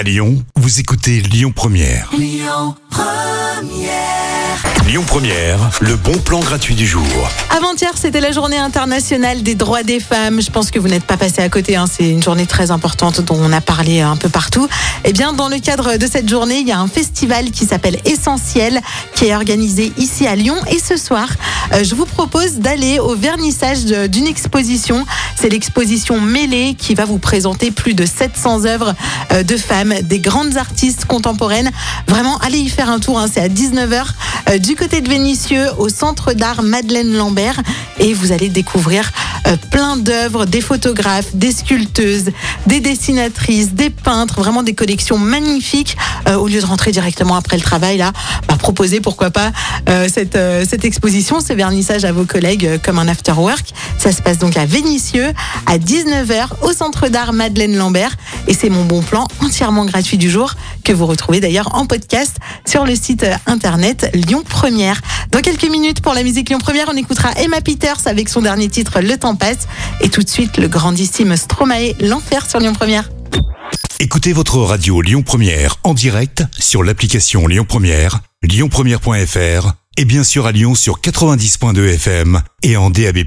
À Lyon, vous écoutez Lyon Première. Lyon Première, le bon plan gratuit du jour. Avant-hier, c'était la journée internationale des droits des femmes. Je pense que vous n'êtes pas passé à côté. hein. C'est une journée très importante dont on a parlé un peu partout. Eh bien, dans le cadre de cette journée, il y a un festival qui s'appelle Essentiel, qui est organisé ici à Lyon. Et ce soir, je vous propose d'aller au vernissage d'une exposition. C'est l'exposition Mêlée qui va vous présenter plus de 700 œuvres euh, de femmes, des grandes artistes contemporaines. Vraiment, allez y faire un tour. hein. C'est à 19h euh, du côté de Vénissieux, au centre d'art Madeleine Lambert. Et vous allez découvrir euh, plein d'œuvres, des photographes, des sculpteuses, des dessinatrices, des peintres, vraiment des collections magnifiques. Euh, au lieu de rentrer directement après le travail, là, bah, pourquoi pas euh, cette, euh, cette exposition, ce vernissage à vos collègues euh, comme un after work. Ça se passe donc à Vénissieux à 19h au centre d'art Madeleine Lambert. Et c'est mon bon plan entièrement gratuit du jour que vous retrouvez d'ailleurs en podcast sur le site euh, internet Lyon Première. Dans quelques minutes pour la musique Lyon Première, on écoutera Emma Peters avec son dernier titre Le temps passe. Et tout de suite le grandissime Stromae, L'enfer sur Lyon Première. Écoutez votre radio Lyon Première en direct sur l'application Lyon Première, lyonpremière.fr et bien sûr à Lyon sur 90.2 FM et en DAB+.